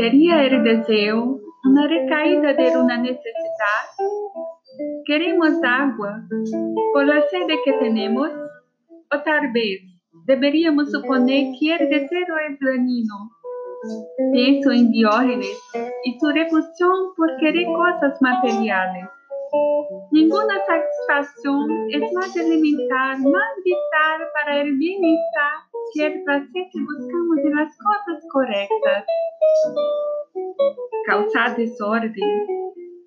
Sería el deseo una recaída de una necesidad? ¿Queremos agua por la sede que tenemos? O tal vez deberíamos suponer que el deseo es dañino. Pienso en Diógenes y su repulsión por querer cosas materiales. Ninguna satisfacción es más elemental, más vital para el bienestar que el placer que buscamos en las cosas correctas. Causar desorden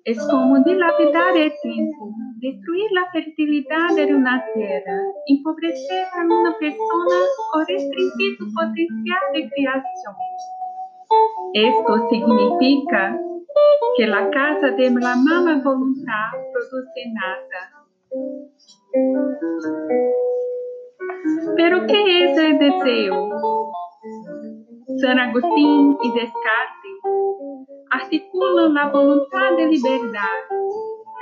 es como dilapidar el tiempo, destruir la fertilidad de una tierra, empobrecer a una persona o restringir su potencial de creación. Esto significa que la casa de la mala voluntad produce nada. Pero ¿qué es el deseo? San Agustín y Descartes articulan la voluntad de libertad.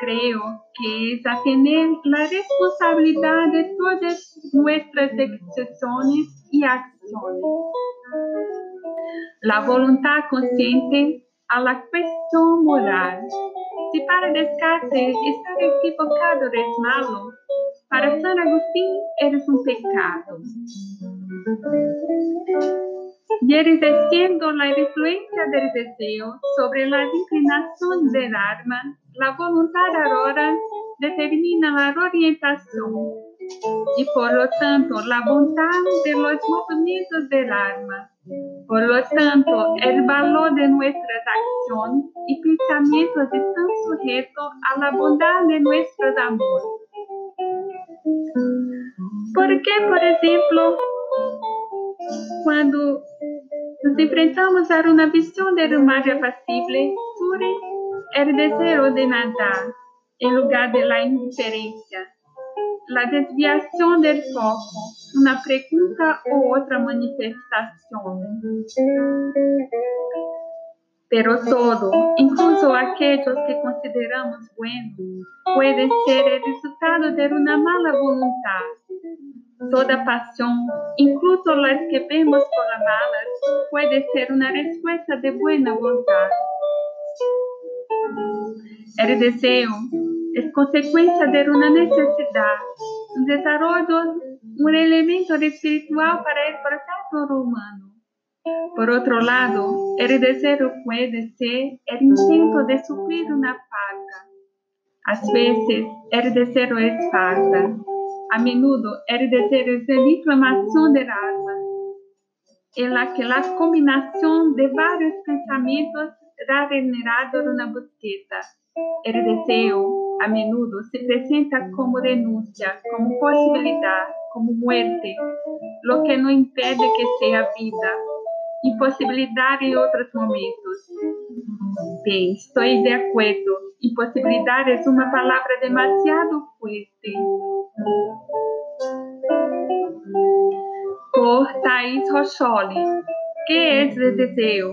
Creo que es tener la responsabilidad de todas nuestras decisiones y acciones. La voluntad consciente a la cuestión moral. Si para Descartes estar equivocado es malo, para San Agustín eres un pecado. Y ejerciendo la influencia del deseo sobre la inclinación del alma, la voluntad ahora determina la orientación y por lo tanto la bondad de los movimientos del alma. Por lo tanto, el valor de nuestras acciones y pensamientos están sujetos a la bondad de nuestro amor. ¿Por qué, por ejemplo, cuando nos enfrentamos a una visión de mar apacible, surge el deseo de nadar en lugar de la indiferencia? La desviación del foco, una pregunta o otra manifestación. Pero todo, incluso aquellos que consideramos buenos, puede ser el resultado de una mala voluntad. Toda pasión, incluso las que vemos como malas, puede ser una respuesta de buena voluntad. El deseo es consecuencia de una necesidad, un desarrollo, un elemento espiritual para el proceso humano. Por otro lado, el deseo puede ser el intento de suplir una falta. A veces, el deseo es falta. A menudo, el deseo es la inflamación del alma, en la que la combinación de varios pensamientos da generado una búsqueda. El deseo a menudo se presenta como denuncia, como posibilidad, como muerte, lo que no impide que sea vida, imposibilidad en otros momentos. Bien, estoy de acuerdo. Imposibilidad es una palabra demasiado fuerte. Por Thais Rocholi. ¿Qué es el deseo?